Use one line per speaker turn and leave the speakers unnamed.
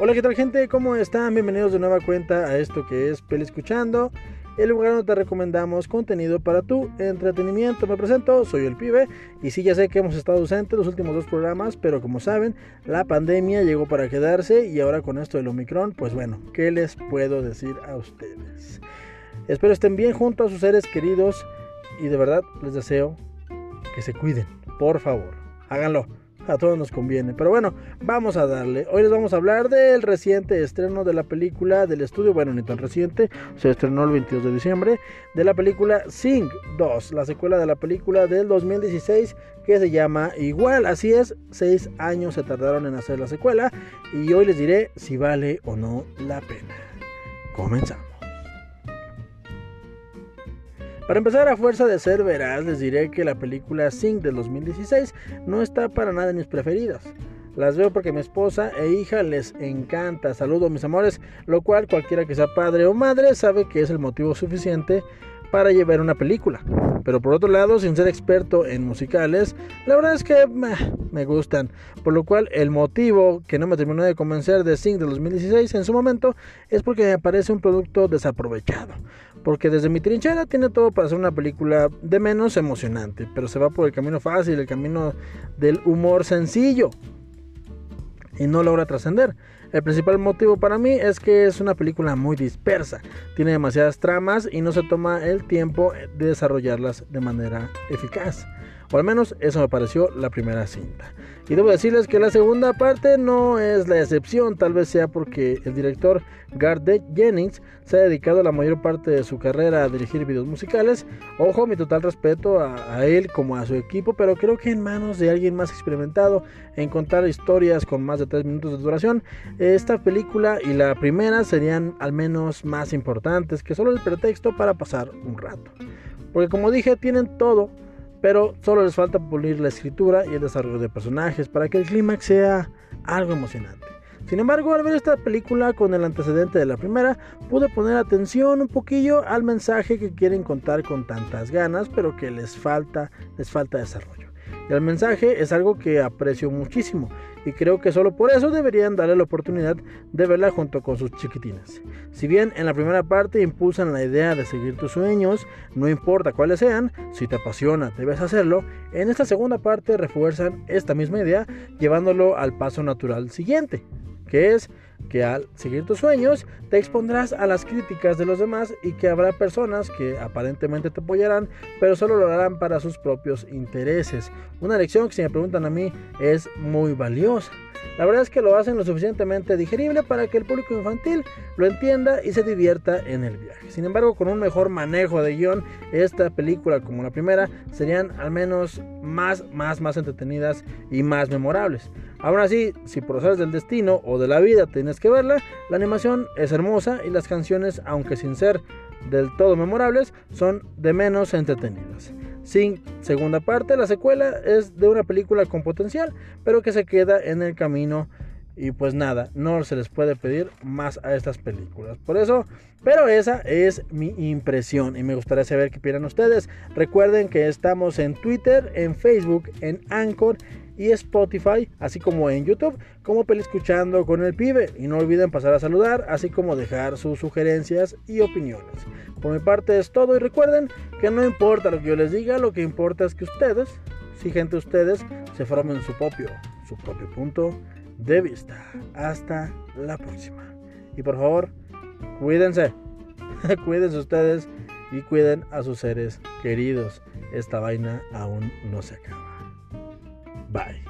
Hola, ¿qué tal gente? ¿Cómo están? Bienvenidos de nueva cuenta a esto que es Peli Escuchando, el lugar donde te recomendamos contenido para tu entretenimiento. Me presento, soy el pibe y sí, ya sé que hemos estado ausentes los últimos dos programas, pero como saben, la pandemia llegó para quedarse y ahora con esto del Omicron, pues bueno, ¿qué les puedo decir a ustedes? Espero estén bien junto a sus seres queridos y de verdad les deseo que se cuiden, por favor, háganlo a todos nos conviene. Pero bueno, vamos a darle. Hoy les vamos a hablar del reciente estreno de la película del estudio, bueno, ni tan reciente, se estrenó el 22 de diciembre, de la película Sing 2, la secuela de la película del 2016 que se llama igual. Así es, seis años se tardaron en hacer la secuela y hoy les diré si vale o no la pena. Comenzamos. Para empezar, a fuerza de ser veraz, les diré que la película Sing del 2016 no está para nada en mis preferidas. Las veo porque mi esposa e hija les encanta. Saludo mis amores, lo cual cualquiera que sea padre o madre sabe que es el motivo suficiente para llevar una película. Pero por otro lado, sin ser experto en musicales, la verdad es que me gustan. Por lo cual, el motivo que no me terminó de convencer de Sing del 2016 en su momento es porque me parece un producto desaprovechado. Porque desde mi trinchera tiene todo para ser una película de menos emocionante, pero se va por el camino fácil, el camino del humor sencillo y no logra trascender. El principal motivo para mí es que es una película muy dispersa, tiene demasiadas tramas y no se toma el tiempo de desarrollarlas de manera eficaz. O al menos eso me pareció la primera cinta. Y debo decirles que la segunda parte no es la excepción, tal vez sea porque el director Garth Jennings se ha dedicado la mayor parte de su carrera a dirigir videos musicales. Ojo, mi total respeto a, a, él como a su equipo, pero creo que en manos de alguien más experimentado en contar historias con más de 3 minutos de duración, esta película y la primera serían al menos más importantes que solo el pretexto para pasar un rato. Porque como dije, tienen todo pero solo les falta pulir la escritura y el desarrollo de personajes para que el clímax sea algo emocionante. Sin embargo, al ver esta película con el antecedente de la primera, pude poner atención un poquillo al mensaje que quieren contar con tantas ganas, pero que les falta, les falta desarrollo. El mensaje es algo que aprecio muchísimo y creo que solo por eso deberían darle la oportunidad de verla junto con sus chiquitinas. Si bien en la primera parte impulsan la idea de seguir tus sueños, no importa cuáles sean, si te apasiona debes hacerlo, en esta segunda parte refuerzan esta misma idea llevándolo al paso natural siguiente, que es que al seguir tus sueños te expondrás a las críticas de los demás y que habrá personas que aparentemente te apoyarán, pero solo lo harán para sus propios intereses. Una lección que si me preguntan a mí es muy valiosa. La verdad es que lo hacen lo suficientemente digerible para que el público infantil lo entienda y se divierta en el viaje. Sin embargo, con un mejor manejo de guion, esta película como la primera serían al menos más, más, más entretenidas y más memorables. Aún así, si por del destino o de la vida tienes que verla, la animación es hermosa y las canciones, aunque sin ser del todo memorables, son de menos entretenidas. Sin segunda parte, la secuela es de una película con potencial, pero que se queda en el camino y pues nada, no se les puede pedir más a estas películas. Por eso, pero esa es mi impresión y me gustaría saber qué opinan ustedes. Recuerden que estamos en Twitter, en Facebook, en Anchor y Spotify, así como en YouTube, como Peli Escuchando con el Pibe. Y no olviden pasar a saludar, así como dejar sus sugerencias y opiniones. Por mi parte es todo y recuerden que no importa lo que yo les diga, lo que importa es que ustedes, si gente ustedes, se formen su propio, su propio punto de vista. Hasta la próxima. Y por favor, cuídense. cuídense ustedes y cuiden a sus seres queridos. Esta vaina aún no se acaba. Bye.